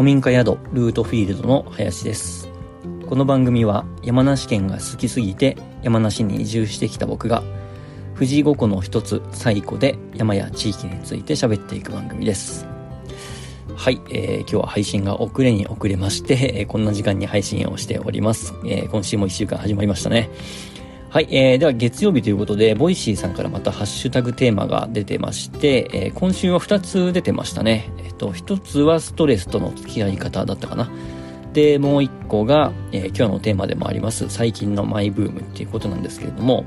古民家宿ルートフィールドの林です。この番組は山梨県が好きすぎて山梨に移住してきた僕が富士五湖の一つ西湖で山や地域について喋っていく番組です。はい、えー、今日は配信が遅れに遅れまして、えー、こんな時間に配信をしております、えー、今週も一週間始まりましたね。はい、えー、では月曜日ということで、ボイシーさんからまたハッシュタグテーマが出てまして、えー、今週は2つ出てましたね。えっ、と、1つはストレスとの付き合い方だったかな。で、もう1個が、えー、今日のテーマでもあります、最近のマイブームっていうことなんですけれども、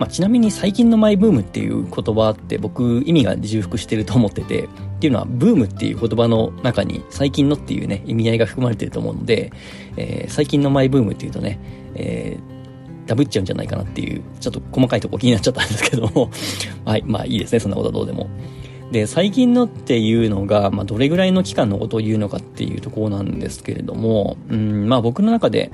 まあ、ちなみに最近のマイブームっていう言葉って僕意味が重複してると思ってて、っていうのはブームっていう言葉の中に最近のっていうね、意味合いが含まれてると思うので、えー、最近のマイブームっていうとね、えーダブっちゃうんじゃないかなっていう、ちょっと細かいとこ気になっちゃったんですけども はい、まあいいですね、そんなことはどうでも。で、最近のっていうのが、まあどれぐらいの期間のことを言うのかっていうところなんですけれども、うん、まあ僕の中で、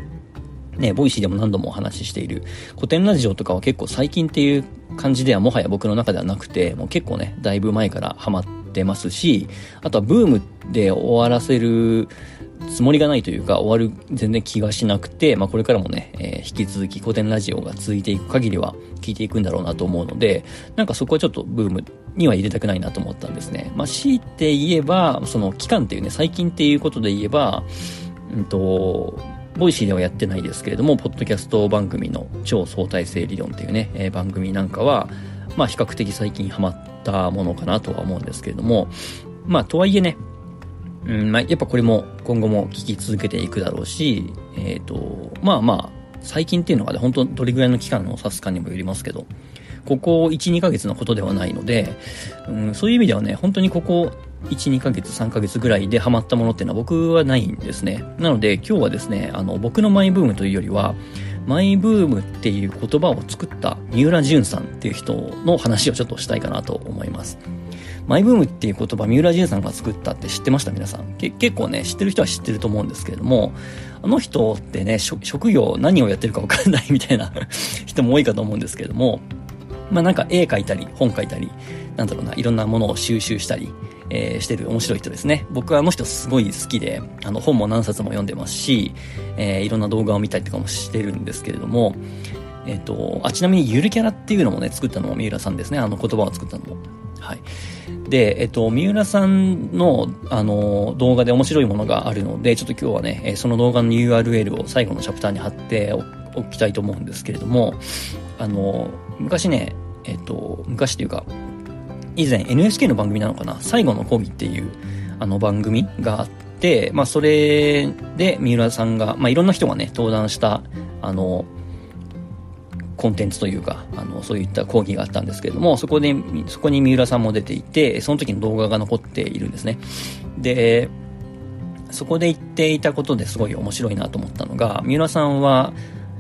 ね、ボイシーでも何度もお話ししているコテンラジオとかは結構最近っていう感じではもはや僕の中ではなくて、もう結構ね、だいぶ前からハマってますし、あとはブームで終わらせるつもりがないというか、終わる全然気がしなくて、まあこれからもね、えー、引き続きコテンラジオが続いていく限りは聞いていくんだろうなと思うので、なんかそこはちょっとブームには入れたくないなと思ったんですね。まあ強いて言えば、その期間っていうね、最近っていうことで言えば、うんと、ボイシーではやってないですけれども、ポッドキャスト番組の超相対性理論っていうね、えー、番組なんかは、まあ比較的最近ハマってたものかなとは思うんですけれども、まあとはいえね、うんまあ、やっぱこれも今後も聞き続けていくだろうし、えっ、ー、と、まあまあ、最近っていうのがね、本当どれぐらいの期間を指すかにもよりますけど、ここ1、2ヶ月のことではないので、うん、そういう意味ではね、本当にここ1、2ヶ月、3ヶ月ぐらいでハマったものっていうのは僕はないんですね。なので今日はですね、あの、僕のマイブームというよりは、マイブームっていう言葉を作った三浦淳さんっていう人の話をちょっとしたいかなと思います。マイブームっていう言葉、三浦淳さんが作ったって知ってました？皆さん。け結構ね、知ってる人は知ってると思うんですけれども、あの人ってね、職業何をやってるかわかんないみたいな人も多いかと思うんですけれども、まあなんか絵描いたり、本描いたり、なんだろうな、いろんなものを収集したり、えー、してる面白い人ですね。僕はあの人すごい好きで、あの本も何冊も読んでますし、えー、いろんな動画を見たりとかもしてるんですけれども、えっ、ー、と、あ、ちなみにゆるキャラっていうのもね、作ったのも三浦さんですね。あの言葉を作ったのも。はい。で、えっと、三浦さんの、あの、動画で面白いものがあるので、ちょっと今日はね、その動画の URL を最後のチャプターに貼っておきたいと思うんですけれども、あの、昔ね、えっと、昔というか、以前 NHK の番組なのかな？最後の講義っていう、あの番組があって、まあ、それで三浦さんが、まあ、いろんな人がね、登壇した、あの、コンテンツというか、あの、そういった講義があったんですけれども、そこで、そこに三浦さんも出ていて、その時の動画が残っているんですね。で、そこで言っていたことですごい面白いなと思ったのが、三浦さんは、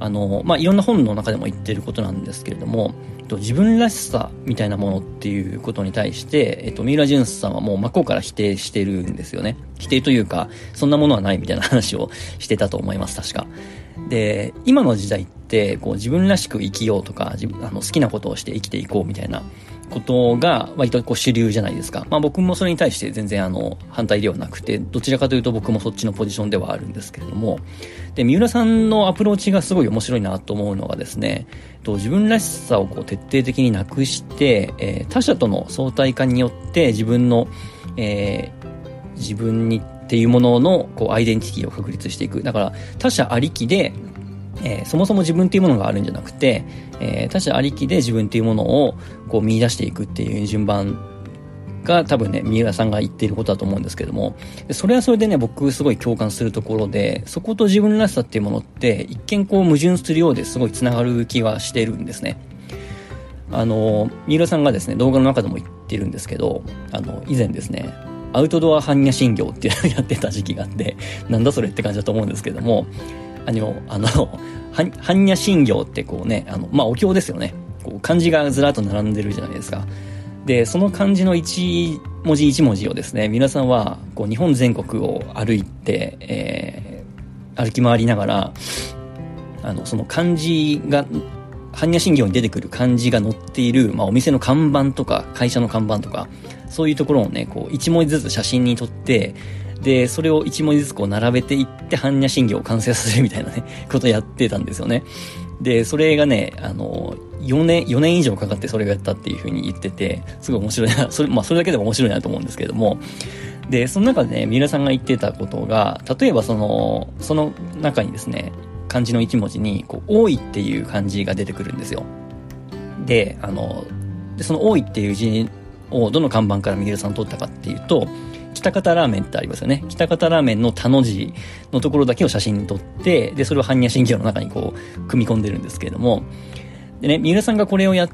あの、まあ、いろんな本の中でも言ってることなんですけれども、えっと自分らしさみたいなものっていうことに対して、えっと、三浦淳さんはもう真っ向から否定してるんですよね。否定というか、そんなものはないみたいな話をしてたと思います、確か。で、今の時代って、こう自分らしく生きようとか、自分あの好きなことをして生きていこうみたいなことが割とこう主流じゃないですか。まあ僕もそれに対して全然あの反対ではなくて、どちらかというと僕もそっちのポジションではあるんですけれども、で、三浦さんのアプローチがすごい面白いなと思うのがですね、と自分らしさをこう徹底的になくして、えー、他者との相対化によって自分の、えー、自分にっていうもののこうアイデンティティを確立していく。だから他者ありきでえー、そもそも自分っていうものがあるんじゃなくて、えー、他者ありきで自分っていうものをこう見出していくっていう順番が多分ね、三浦さんが言っていることだと思うんですけども、それはそれでね、僕すごい共感するところで、そこと自分らしさっていうものって、一見こう矛盾するようですごい繋がる気はしてるんですね。あの、三浦さんがですね、動画の中でも言ってるんですけど、あの、以前ですね、アウトドア般若心経っていうのをやってた時期があって、なんだそれって感じだと思うんですけども、あの、あの、般若心経ってこうね、あの、まあ、お経ですよね。こう漢字がずらっと並んでるじゃないですか。で、その漢字の一文字一文字をですね、皆さんは、こう、日本全国を歩いて、えー、歩き回りながら、あの、その漢字が、般若心経に出てくる漢字が載っている、まあ、お店の看板とか、会社の看板とか、そういうところをね、こう、一文字ずつ写真に撮って、で、それを一文字ずつこう並べていって、般若心経を完成させるみたいなね、ことをやってたんですよね。で、それがね、あの、4年、4年以上かかってそれをやったっていうふうに言ってて、すごい面白いな、それ、まあそれだけでも面白いなと思うんですけれども、で、その中でね、三浦さんが言ってたことが、例えばその、その中にですね、漢字の一文字に、こう、多いっていう漢字が出てくるんですよ。で、あの、でその多いっていう字をどの看板から三浦さん取ったかっていうと、北方ラーメンってありますよね。北方ラーメンの田の字のところだけを写真に撮って、で、それを般若心経の中にこう、組み込んでるんですけれども、でね、三浦さんがこれをやっ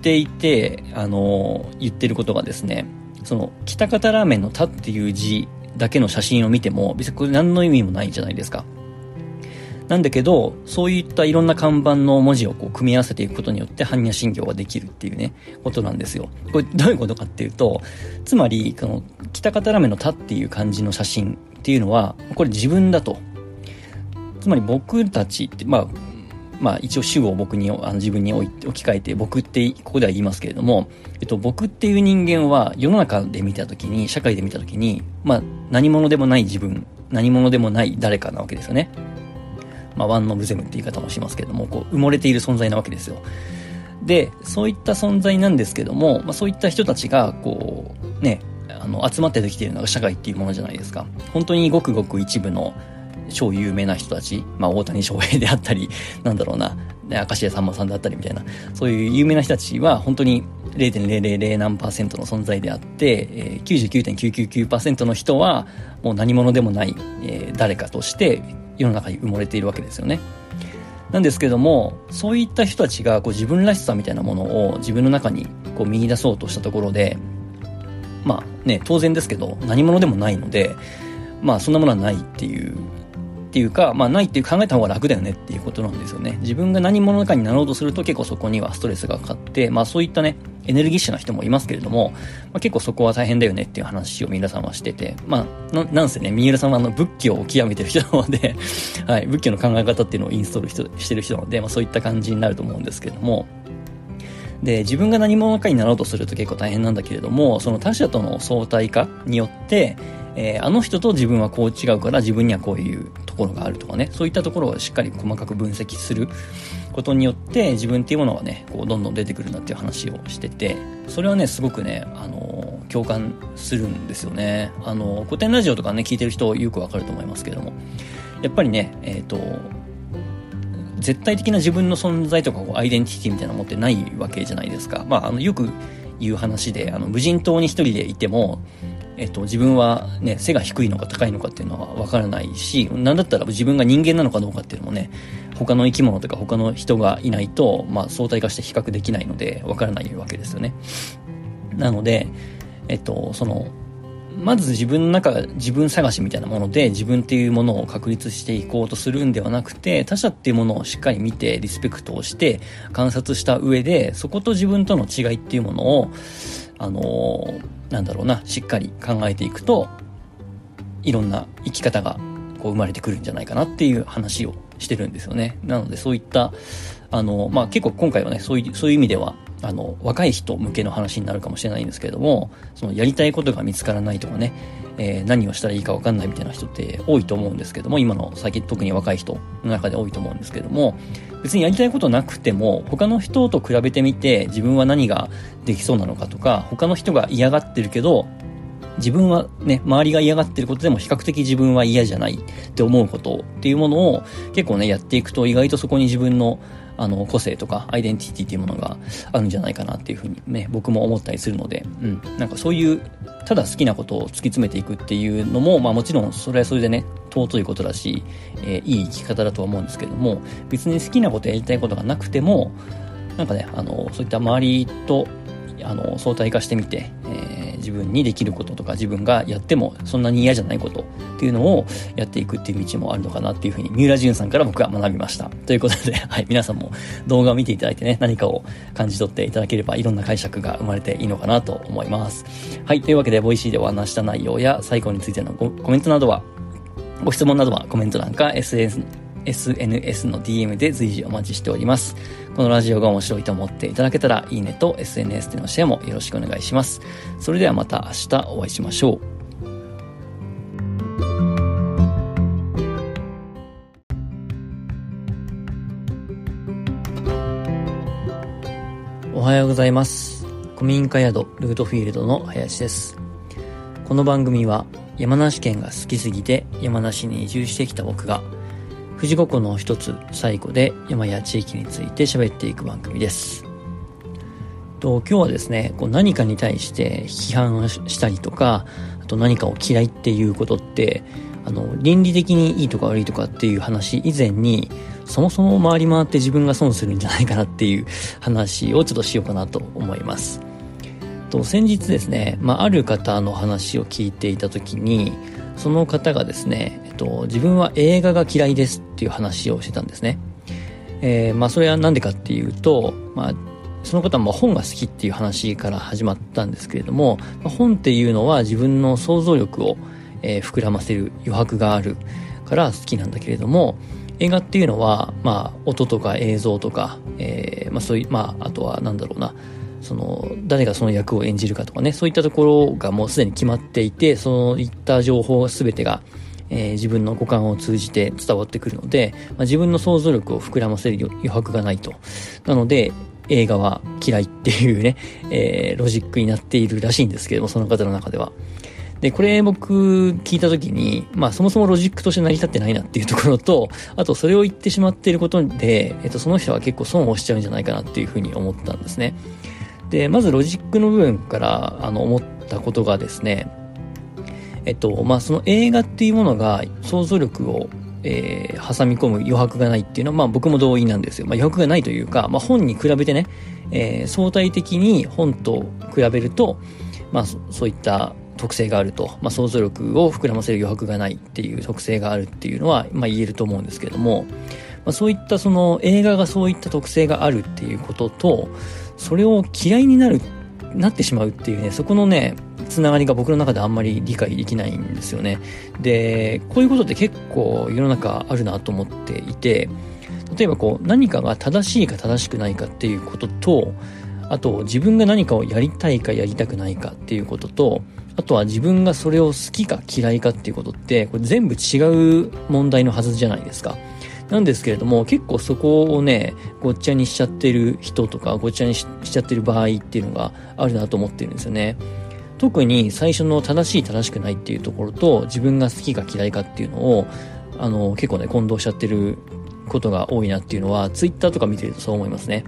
ていて、あの、言ってることがですね、その、北方ラーメンの田っていう字だけの写真を見ても、別にこれ何の意味もないじゃないですか。なんだけど、そういったいろんな看板の文字をこう組み合わせていくことによって般若心経ができるっていうね、ことなんですよ。これどういうことかっていうと、つまり、この、北方ラメの田っていう漢字の写真っていうのは、これ自分だと。つまり僕たちって、まあ、まあ一応主語を僕に、あの自分に置き換えて僕ってここでは言いますけれども、えっと僕っていう人間は世の中で見たときに、社会で見たときに、まあ何者でもない自分、何者でもない誰かなわけですよね。まあワンノブゼムって言い方もしますけども、こう埋もれている存在なわけですよ。で、そういった存在なんですけども、まあそういった人たちが、こう、ね、あの、集まってできているのが社会っていうものじゃないですか。本当にごくごく一部の超有名な人たち、まあ、大谷翔平であったり、なんだろうな、明石家さんまさんだったりみたいな、そういう有名な人たちは本当に0.000何パーセントの存在であって、えー、99.999%の人はもう何者でもない、えー、誰かとして世の中に埋もれているわけですよね。なんですけども、そういった人たちがこう自分らしさみたいなものを自分の中にこう見出そうとしたところで、まあね、当然ですけど何者でもないので、まあそんなものはないっていうっていうか、まあないっていう考えた方が楽だよねっていうことなんですよね。自分が何者かになろうとすると結構そこにはストレスがかかって、まあそういったね、エネルギッシュな人もいますけれども、まあ、結構そこは大変だよねっていう話を皆さんはしてて、まあ、ななんせね、三浦さんはあの仏教を極めてる人なので はい、仏教の考え方っていうのをインストールしてる人なので、まあそういった感じになると思うんですけれども、で、自分が何者かになろうとすると結構大変なんだけれども、その他者との相対化によって、えー、あの人と自分はこう違うから自分にはこういうところがあるとかね、そういったところをしっかり細かく分析することによって自分っていうものがね、こうどんどん出てくるんだっていう話をしてて、それはね、すごくね、あのー、共感するんですよね。あの、古典ラジオとかね、聞いてる人よくわかると思いますけども、やっぱりね、えっ、と、絶対的な自分の存在とかこうアイデンティティみたいなの持ってないわけじゃないですか。まあ、あの、よく言う話で、あの、無人島に一人でいても、えっと、自分はね、背が低いのか高いのかっていうのはわからないし、なんだったら自分が人間なのかどうかっていうのもね、他の生き物とか他の人がいないと、まあ相対化して比較できないので、わからないわけですよね。なので、えっと、その、まず自分の中、自分探しみたいなもので自分っていうものを確立していこうとするんではなくて、他者っていうものをしっかり見て、リスペクトをして、観察した上で、そこと自分との違いっていうものを、あのーなんだろうな、しっかり考えていくと、いろんな生き方がこう生まれてくるんじゃないかなっていう話をしてるんですよね。なのでそういった、あの、まあ、結構今回はね、そういう、そういう意味では、あの、若い人向けの話になるかもしれないんですけれども、そのやりたいことが見つからないとかね、えー、何をしたらいいかわかんないみたいな人って多いと思うんですけども、今の最近特に若い人の中で多いと思うんですけども、別にやりたいことなくても、他の人と比べてみて自分は何ができそうなのかとか、他の人が嫌がってるけど、自分はね、周りが嫌がってることでも比較的自分は嫌じゃないって思うことっていうものを結構ね、やっていくと意外とそこに自分のあの、個性とかアイデンティティっていうものがあるんじゃないかなっていうふうにね、僕も思ったりするので、うん。なんかそういう、ただ好きなことを突き詰めていくっていうのも、まあもちろんそれはそれでね、尊いことだし、えー、いい生き方だとは思うんですけども、別に好きなことやりたいことがなくても、なんかね、あの、そういった周りと、あの、相対化してみて、えー自分にできることとか自分がやってもそんなに嫌じゃないことっていうのをやっていくっていう道もあるのかなっていうふうに三浦淳さんから僕は学びました。ということで、はい、皆さんも動画を見ていただいてね、何かを感じ取っていただければいろんな解釈が生まれていいのかなと思います。はい、というわけで、ボイシーでお話した内容や西湖についてのコメントなどは、ご質問などはコメント欄か SNS SNS の DM で随時お待ちしております。このラジオが面白いと思っていただけたら、いいねと SNS でのシェアもよろしくお願いします。それではまた明日お会いしましょう。おはようございます。古民家宿ルートフィールドの林です。この番組は山梨県が好きすぎて山梨に移住してきた僕が富士五湖の一つ最古で山や地域について喋っていく番組ですと今日はですねこう何かに対して批判したりとかあと何かを嫌いっていうことってあの倫理的にいいとか悪いとかっていう話以前にそもそも回り回って自分が損するんじゃないかなっていう話をちょっとしようかなと思います。と先日ですね、まあ、ある方の話を聞いていた時にその方がですね、と、自分は映画が嫌いですっていう話をしてたんですね。えー、まあそれは何でかっていうと、まあその方は本が好きっていう話から始まったんですけれども、本っていうのは自分の想像力を、え、膨らませる余白があるから好きなんだけれども、映画っていうのは、まあ、音とか映像とか、えー、まあそういう、まあ、あとはなんだろうな、その、誰がその役を演じるかとかね、そういったところがもうすでに決まっていて、そういった情報全てが、えー、自分の五感を通じて伝わってくるので、まあ、自分の想像力を膨らませる余白がないと。なので、映画は嫌いっていうね、えー、ロジックになっているらしいんですけども、その方の中では。で、これ僕聞いた時に、まあそもそもロジックとして成り立ってないなっていうところと、あとそれを言ってしまっていることで、えっとその人は結構損をしちゃうんじゃないかなっていうふうに思ったんですね。で、まずロジックの部分からあの思ったことがですね、えっと、まあその映画っていうものが想像力をえー、挟み込む余白がないっていうのは、まあ僕も同意なんですよ。まあ余白がないというか、まあ本に比べてね、えー、相対的に本と比べると、まあそういった特性があると、まあ、想像力を膨らませる余白がないっていう特性があるっていうのは、まあ、言えると思うんですけども、まあ、そういったその映画がそういった特性があるっていうことと、それを嫌いになる、なってしまうっていうね、そこのね、つながりが僕の中であんまり理解できないんですよね。で、こういうことって結構世の中あるなと思っていて、例えばこう何かが正しいか正しくないかっていうことと、あと自分が何かをやりたいかやりたくないかっていうことと、あとは自分がそれを好きか嫌いかっていうことって、これ全部違う問題のはずじゃないですか。なんですけれども、結構そこをね、ごっちゃにしちゃってる人とか、ごっちゃにしちゃってる場合っていうのがあるなと思ってるんですよね。特に最初の正しい正しくないっていうところと、自分が好きか嫌いかっていうのを、あの、結構ね、混同しちゃってることが多いなっていうのは、ツイッターとか見てるとそう思いますね。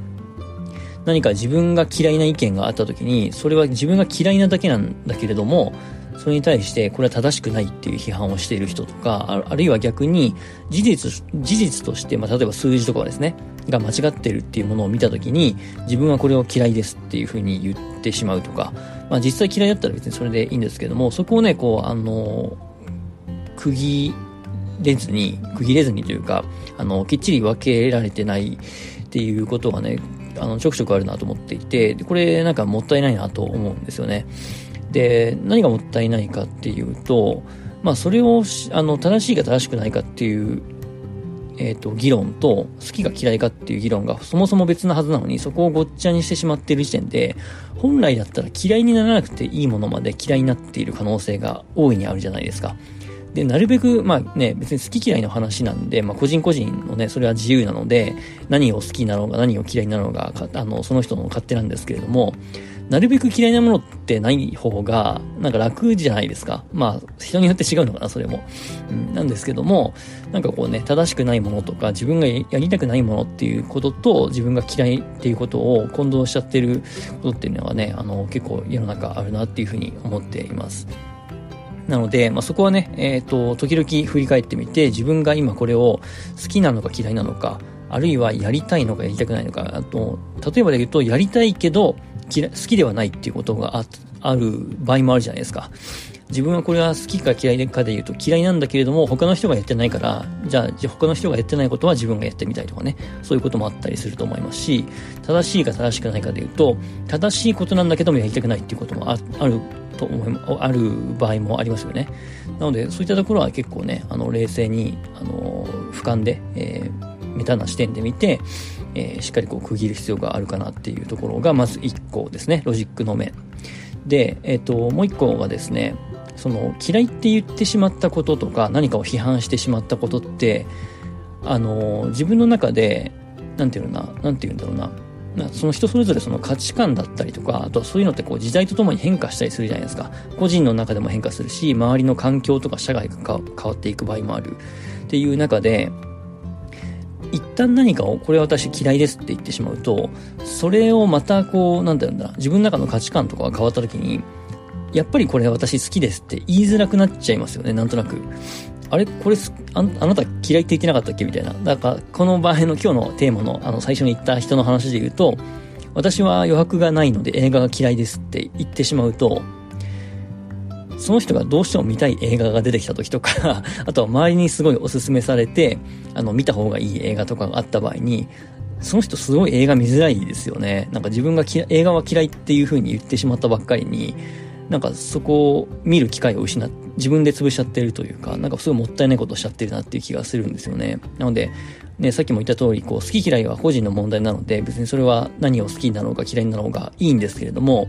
何か自分が嫌いな意見があった時に、それは自分が嫌いなだけなんだけれども、それに対してこれは正しくないっていう批判をしている人とか、あるいは逆に事実、事実として、まあ、例えば数字とかですね、が間違ってるっていうものを見た時に、自分はこれを嫌いですっていうふうに言ってしまうとか、まあ実際嫌いだったら別にそれでいいんですけども、そこをね、こう、あの、区切れずに、区切れずにというか、あの、きっちり分けられてないっていうことがね、あのちょくちょくあるなと思っていてこれなんかもったいないなと思うんですよね。で何がもったいないかっていうとまあそれをあの正しいか正しくないかっていうえっ、ー、と、議論と、好きが嫌いかっていう議論がそもそも別なはずなのに、そこをごっちゃにしてしまっている時点で、本来だったら嫌いにならなくていいものまで嫌いになっている可能性が大いにあるじゃないですか。で、なるべく、まあね、別に好き嫌いの話なんで、まあ個人個人のね、それは自由なので、何を好きなのか何を嫌いなのか、あの、その人の勝手なんですけれども、なるべく嫌いなものってない方が、なんか楽じゃないですか。まあ、人によって違うのかな、それも。うん、なんですけども、なんかこうね、正しくないものとか、自分がやりたくないものっていうことと、自分が嫌いっていうことを混同しちゃってることっていうのはね、あの、結構世の中あるなっていうふうに思っています。なので、まあ、そこはね、えっ、ー、と、時々振り返ってみて、自分が今これを好きなのか嫌いなのか、あるいはやりたいのかやりたくないのか、あと、例えばで言うと、やりたいけど、好きではないっていうことがあある場合もあるじゃないですか。自分はこれは好きか嫌いかで言うと嫌いなんだけれども他の人がやってないからじゃあ他の人がやってないことは自分がやってみたいとかねそういうこともあったりすると思いますし正しいか正しくないかで言うと正しいことなんだけどもやりたくないっていうこともあると思いある場合もありますよねなのでそういったところは結構ねあの冷静にあの俯瞰で、えー、メタな視点で見てえー、しっかりこう区切る必要があるかなっていうところがまず1個ですねロジックの面で、えっ、ー、ともう1個がですねその嫌いって言ってしまったこととか何かを批判してしまったことってあの自分の中で何て言うな何て言うんだろうなその人それぞれその価値観だったりとか、あとはそういうのってこう時代とともに変化したりするじゃないですか。個人の中でも変化するし、周りの環境とか社会が変わっていく場合もある。っていう中で、一旦何かを、これは私嫌いですって言ってしまうと、それをまたこう、なんて言うんだ、自分の中の価値観とかが変わった時に、やっぱりこれ私好きですって言いづらくなっちゃいますよね、なんとなく。あれ？これあ、あなた嫌いって言ってなかったっけ？みたいな。だから、この場合の今日のテーマの、あの、最初に言った人の話で言うと、私は余白がないので映画が嫌いですって言ってしまうと、その人がどうしても見たい映画が出てきた時とか あとは周りにすごいおすすめされて、あの、見た方がいい映画とかがあった場合に、その人すごい映画見づらいですよね。なんか自分が映画は嫌いっていう風に言ってしまったばっかりに、なんかそこを見る機会を失って、自分で潰しちゃってるというか、なんかすごいもったいないことをしちゃってるなっていう気がするんですよね。なので、ね、さっきも言った通り、こう、好き嫌いは個人の問題なので、別にそれは何を好きになろうか嫌いになろうがいいんですけれども、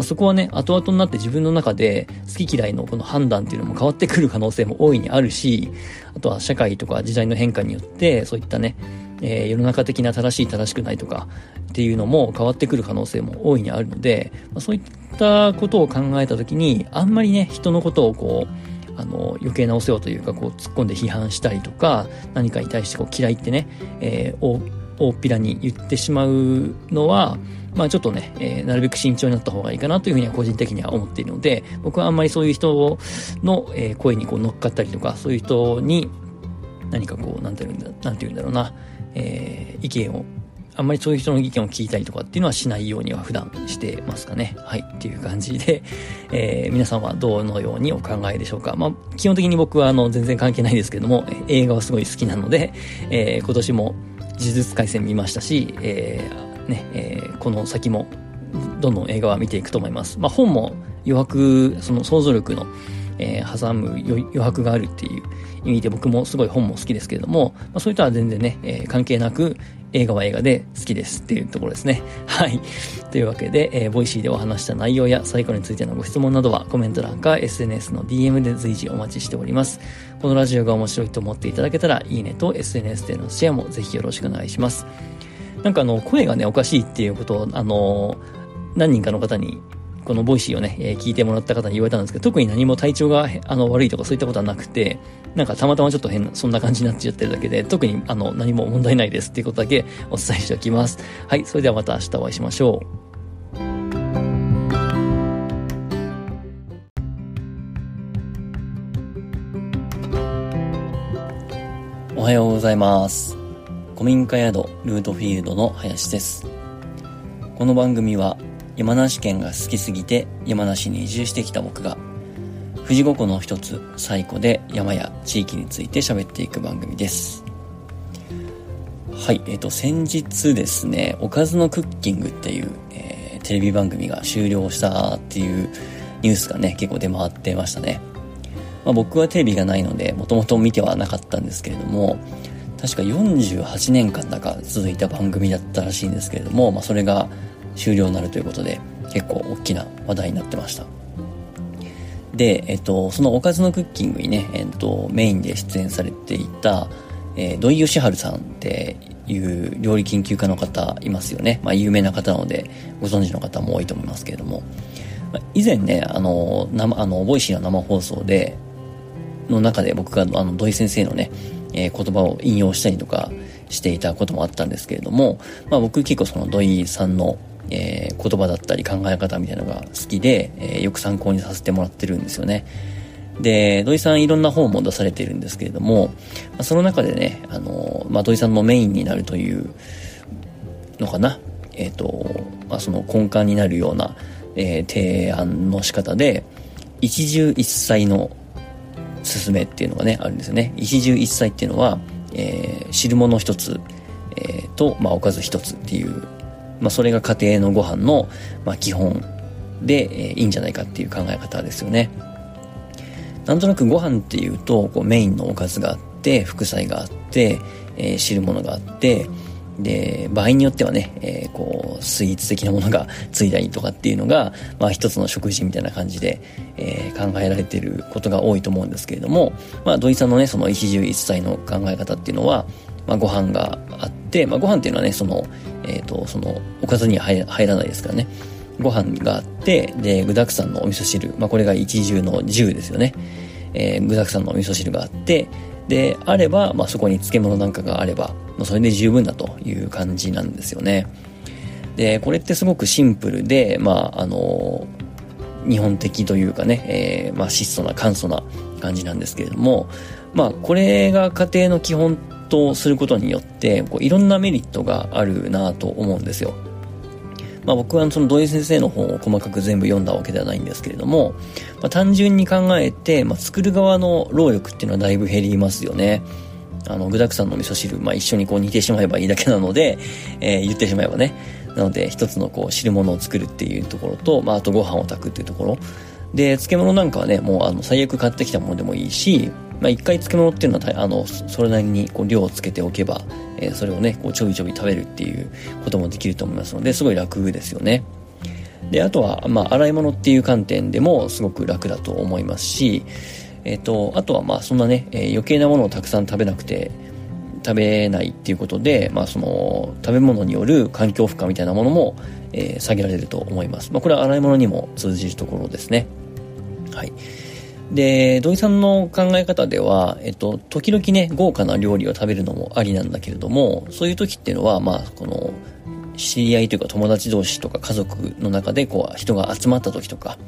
あ、そこはね、後々になって自分の中で好き嫌いのこの判断っていうのも変わってくる可能性も大いにあるし、あとは社会とか時代の変化によって、そういったね、えー、世の中的な正しい正しくないとかっていうのも変わってくる可能性も大いにあるので、まあ、そういったことを考えた時に、あんまりね、人のことをこう、あの、余計なお世話というか、こう、突っ込んで批判したりとか、何かに対してこう、嫌いってね、えー、大、っぴらに言ってしまうのは、まあちょっとね、えー、なるべく慎重になった方がいいかなというふうには個人的には思っているので、僕はあんまりそういう人の、えー、声にこう乗っかったりとか、そういう人に何かこう、なんて言うんだ、なんて言うんだろうな、えー、意見をあんまりそういう人の意見を聞いたりとかっていうのはしないようには普段してますかね。はい。っていう感じで、えー、皆さんはどのようにお考えでしょうか。まあ、基本的に僕はあの、全然関係ないですけども、映画はすごい好きなので、えー、今年も呪術廻戦見ましたし、えー、ね、えー、この先もどんどん映画は見ていくと思います。まあ、本も余白、その想像力の、えー、挟む余白があるっていう意味で僕もすごい本も好きですけれども、まあ、そういったは全然ね、えー、関係なく映画は映画で好きですっていうところですね。はい。というわけで、えー、 Voicy でお話した内容やサイコロについてのご質問などはコメント欄か SNS の DM で随時お待ちしております。このラジオが面白いと思っていただけたら、いいねと SNS でのシェアもぜひよろしくお願いします。なんかあの、声がね、おかしいっていうことを、あの、何人かの方にこの Voicy をね、えー、聞いてもらった方に言われたんですけど、特に何も体調があの悪いとかそういったことはなくて、なんかたまたまちょっと変な、そんな感じになっちゃってるだけで、特にあの何も問題ないですっていうことだけお伝えしておきます。はい、それではまた明日お会いしましょう。おはようございます。古民家宿ルートフィールドの林です。この番組は山梨県が好きすぎて山梨に移住してきた僕が、富士五湖の一つ、最古で山や地域について喋っていく番組です。はい、えっ、ー、と、先日ですね、おかずのクッキングっていう、えー、テレビ番組が終了したっていうニュースがね、結構出回ってましたね。まあ、僕はテレビがないので、もともと見てはなかったんですけれども、確か48年間だか続いた番組だったらしいんですけれども、まあ、それが終了になるということで、結構大きな話題になってました。で、えっと、そのおかずのクッキングにね、えっと、メインで出演されていた、えー、土井善晴さんっていう料理研究家の方いますよね。まあ、有名な方なので、ご存知の方も多いと思いますけれども、以前ね、あの、生、あの、 Voicy の生放送で、の中で僕が、あの、土井先生のね、えー、言葉を引用したりとかしていたこともあったんですけれども、まあ僕結構その土井さんのえー、言葉だったり考え方みたいなのが好きで、えー、よく参考にさせてもらってるんですよね。で、土井さんいろんな本も出されてるんですけれども、まあ、その中でね、あの、まあ、土井さんのメインになるというのかな。えっ、と、まあ、その根幹になるような、え、提案の仕方で、一汁一菜の勧めっていうのがね、あるんですよね。一汁一菜っていうのは、えー、汁物一つ、えー、と、まあ、おかず一つっていうまあ、それが家庭のご飯の、まあ、基本で、えー、いいんじゃないかっていう考え方ですよね。なんとなくご飯っていうと、こうメインのおかずがあって、副菜があって、えー、汁物があって、で、場合によってはね、えー、こう、スイーツ的なものがついたりとかっていうのが、まあ一つの食事みたいな感じで、えー、考えられていることが多いと思うんですけれども、まあ土井さんのね、その一汁一菜の考え方っていうのは、まあ、ご飯があって、まあ、ご飯っていうのはね、その、えっ、ー、と、その、おかずには入らないですからね。ご飯があって、で、具沢山のお味噌汁、まあ、これが一重の10ですよね。えー、具沢山のお味噌汁があって、で、あれば、まあ、そこに漬物なんかがあれば、ま、それで十分だという感じなんですよね。で、これってすごくシンプルで、まあ、あの日本的というかね、えー、まあ、質素な簡素な感じなんですけれども、まあ、これが家庭の基本とすることによって、こういろんなメリットがあるなと思うんですよ。まあ、僕はその土井先生の本を細かく全部読んだわけではないんですけれども、まあ、単純に考えて、まあ、作る側の労力っていうのはだいぶ減りますよね。あの、具沢山の味噌汁、まあ、一緒にこう煮てしまえばいいだけなので、えー、言ってしまえばね。なので、一つのこう汁物を作るっていうところと、まあ、あとご飯を炊くっていうところ。で、漬物なんかはね、もうあの、最悪買ってきたものでもいいし、まあ、一回漬物っていうのは、あの、それなりにこう量をつけておけば、えー、それをね、こうちょびちょび食べるっていうこともできると思いますので、すごい楽ですよね。で、あとは、まあ、洗い物っていう観点でもすごく楽だと思いますし、えっ、ー、と、あとはまあ、そんなね、えー、余計なものをたくさん食べなくて、食べないっていうことで、まあ、その、食べ物による環境負荷みたいなものも、えー、下げられると思います。まあ、これは洗い物にも通じるところですね。はい。で、土井さんの考え方では、えっと、時々ね、豪華な料理を食べるのもありなんだけれども、そういう時っていうのは、まあ、この、知り合いというか友達同士とか家族の中で、こう、人が集まった時とか、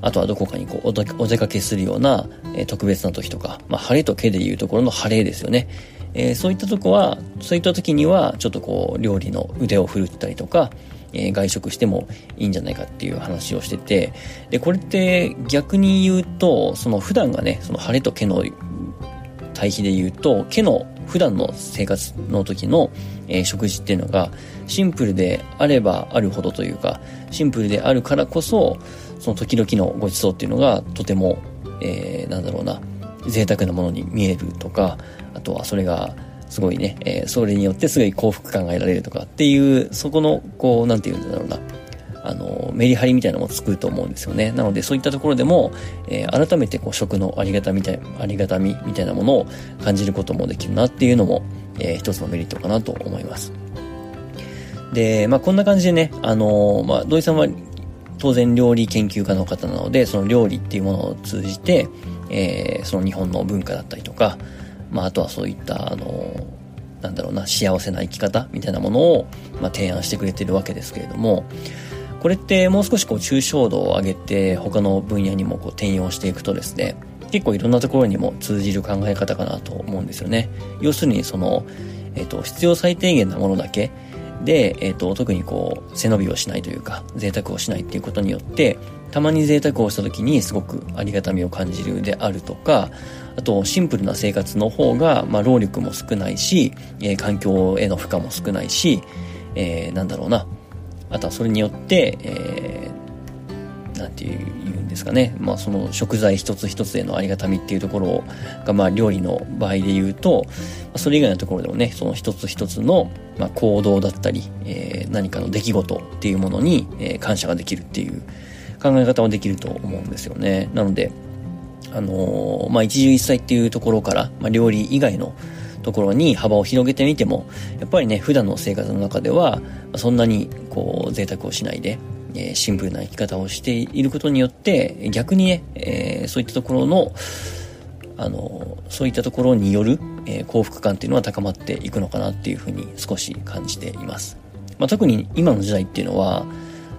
あとはどこかにこうお出かけするような、特別な時とか、まあ、晴れと毛でいうところの晴れですよね。えー、そういったとこは、そういった時には、ちょっとこう、料理の腕を振るったりとか、えー、外食してもいいんじゃないかっていう話をしてて、で、これって逆に言うと、その普段がね、その晴れと毛の対比で言うと、毛の普段の生活の時の、えー、食事っていうのがシンプルであればあるほどというか、シンプルであるからこそ、その時々のご馳走っていうのがとても、えー、なんだろうな、贅沢なものに見えるとか、あとはそれがすごいね、えー、それによってすごい幸福感が得られるとかっていう、そこの、こう、なんて言うんだろうな、あの、メリハリみたいなのも作ると思うんですよね。なので、そういったところでも、えー、改めてこう、食のありがたみたい、ありがたみみたいなものを感じることもできるなっていうのも、えー、一つのメリットかなと思います。で、まあ、こんな感じでね、あのまあ、土井さんは当然料理研究家の方なので、その料理っていうものを通じて、えー、その日本の文化だったりとか、まあ、あとはそういった、あの、なんだろうな、幸せな生き方みたいなものを、まあ、提案してくれてるわけですけれども、これってもう少しこう抽象度を上げて他の分野にもこう転用していくとですね、結構いろんなところにも通じる考え方かなと思うんですよね。要するにその、えっ、ー、と、必要最低限なものだけで、えっ、ー、と、特にこう、背伸びをしないというか、贅沢をしないっていうことによって、たまに贅沢をした時にすごくありがたみを感じるであるとか、あとシンプルな生活の方が、まあ、労力も少ないし、えー、環境への負荷も少ないし、えー、なんだろうな。あとはそれによって、えー、なんていうんですかね。まあその食材一つ一つへのありがたみっていうところが、まあ料理の場合で言うと、それ以外のところでもね、その一つ一つの、まあ、行動だったり、えー、何かの出来事っていうものに、えー、感謝ができるっていう考え方はできると思うんですよね。なので、あのー、まあ、一汁一菜っていうところから、まあ、料理以外のところに幅を広げてみても、やっぱりね、普段の生活の中では、そんなに、こう、贅沢をしないで、えー、シンプルな生き方をしていることによって、逆にね、えー、そういったところの、あの、そういったところによる、え、幸福感っていうのは高まっていくのかなっていうふうに少し感じています。まあ、特に今の時代っていうのは、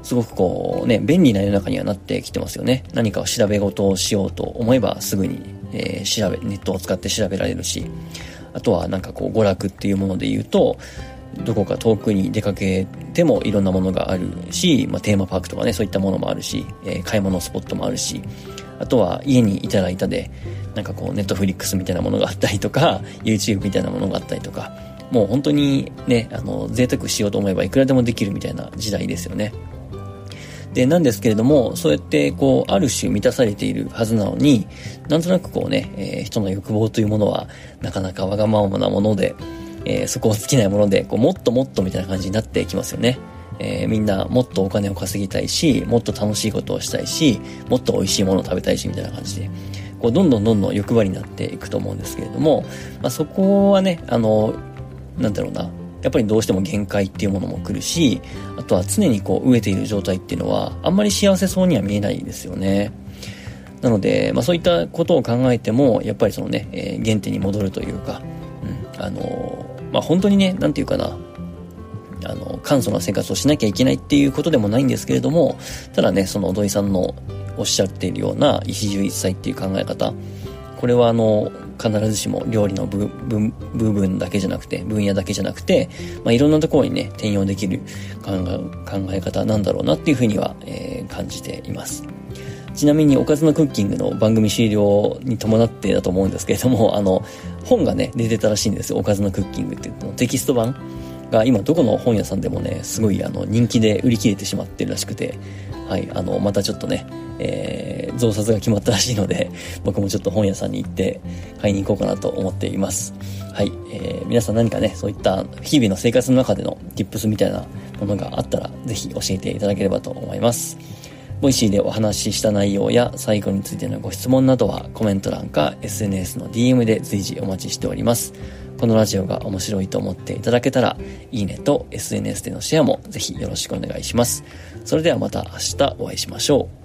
すごくこうね、便利な世の中にはなってきてますよね。何かを調べ事をしようと思えばすぐに、えー、調べ、ネットを使って調べられるし、あとはなんかこう娯楽っていうもので言うと、どこか遠くに出かけてもいろんなものがあるし、まあ、テーマパークとかね、そういったものもあるし、えー、買い物スポットもあるし、あとは家にいたらいたで、なんかこうネットフリックスみたいなものがあったりとか、YouTube みたいなものがあったりとか、もう本当にね、あの、贅沢しようと思えばいくらでもできるみたいな時代ですよね。で、なんですけれども、そうやってこう、ある種満たされているはずなのに、なんとなくこうね、えー、人の欲望というものは、なかなかわがままなもので、えー、そこを尽きないもので、こう、もっともっとみたいな感じになってきますよね。えー、みんなもっとお金を稼ぎたいし、もっと楽しいことをしたいし、もっと美味しいものを食べたいし、みたいな感じで、こう、どんどんどんどん欲張りになっていくと思うんですけれども、まあ、そこはね、あの、なんだろうな、やっぱりどうしても限界っていうものも来るし、あとは常にこう飢えている状態っていうのは、あんまり幸せそうには見えないですよね。なので、まあそういったことを考えても、やっぱりそのね、えー、原点に戻るというか、うん、あのー、まあ本当にね、なんていうかな、あの、簡素な生活をしなきゃいけないっていうことでもないんですけれども、ただね、その土井さんのおっしゃっているような一汁一菜っていう考え方、これはあの、必ずしも料理の部部分だけじゃなくて、分野だけじゃなくて、まあ、いろんなところにね、転用できる考え方なんだろうなっていうふうには、えー、感じています。ちなみに、おかずのクッキングの番組終了に伴ってだと思うんですけれども、あの、本がね、出てたらしいんですよ。おかずのクッキングっていうのテキスト版が今どこの本屋さんでもね、すごいあの人気で売り切れてしまってるらしくて、はい、あの、またちょっとね、えー、増刷が決まったらしいので、僕もちょっと本屋さんに行って買いに行こうかなと思っています。はい、えー、皆さん何かね、そういった日々の生活の中での tips みたいなものがあったら、ぜひ教えていただければと思います。 Voicy でお話しした内容や最後についてのご質問などはコメント欄か SNS の DM で随時お待ちしております。このラジオが面白いと思っていただけたら、いいねと SNS でのシェアもぜひよろしくお願いします。それではまた明日お会いしましょう。